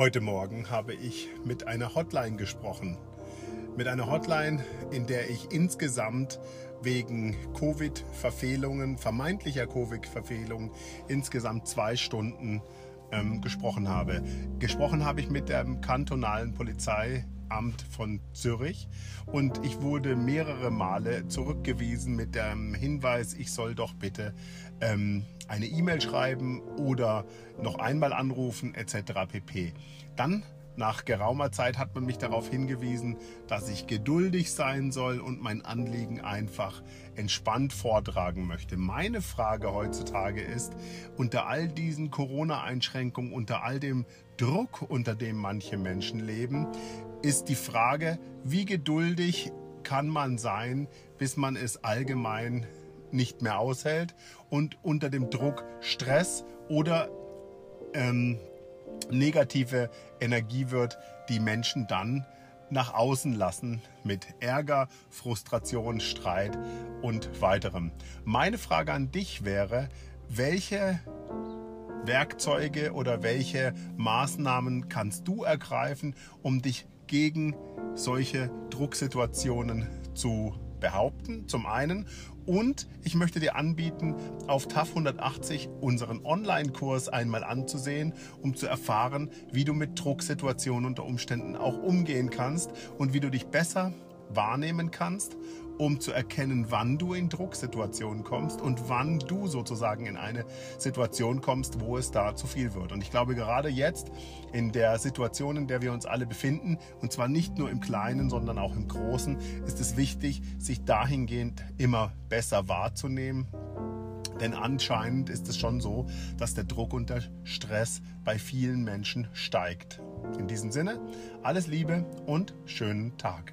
Heute Morgen habe ich mit einer Hotline gesprochen. Mit einer Hotline, in der ich insgesamt wegen Covid-Verfehlungen, vermeintlicher Covid-Verfehlungen, insgesamt zwei Stunden ähm, gesprochen habe. Gesprochen habe ich mit dem kantonalen Polizeiamt von Zürich und ich wurde mehrere Male zurückgewiesen mit dem Hinweis, ich soll doch bitte ähm, eine E-Mail schreiben oder noch einmal anrufen etc. pp. Dann nach geraumer Zeit hat man mich darauf hingewiesen, dass ich geduldig sein soll und mein Anliegen einfach entspannt vortragen möchte. Meine Frage heutzutage ist, unter all diesen Corona-Einschränkungen, unter all dem Druck, unter dem manche Menschen leben, ist die Frage, wie geduldig kann man sein, bis man es allgemein nicht mehr aushält und unter dem Druck Stress oder ähm, negative Energie wird, die Menschen dann nach außen lassen mit Ärger, Frustration, Streit und weiterem. Meine Frage an dich wäre, welche Werkzeuge oder welche Maßnahmen kannst du ergreifen, um dich gegen solche Drucksituationen zu behaupten, zum einen. Und ich möchte dir anbieten, auf TAF 180 unseren Online-Kurs einmal anzusehen, um zu erfahren, wie du mit Drucksituationen unter Umständen auch umgehen kannst und wie du dich besser wahrnehmen kannst, um zu erkennen, wann du in Drucksituationen kommst und wann du sozusagen in eine Situation kommst, wo es da zu viel wird. Und ich glaube, gerade jetzt in der Situation, in der wir uns alle befinden, und zwar nicht nur im Kleinen, sondern auch im Großen, ist es wichtig, sich dahingehend immer besser wahrzunehmen, denn anscheinend ist es schon so, dass der Druck und der Stress bei vielen Menschen steigt. In diesem Sinne, alles Liebe und schönen Tag.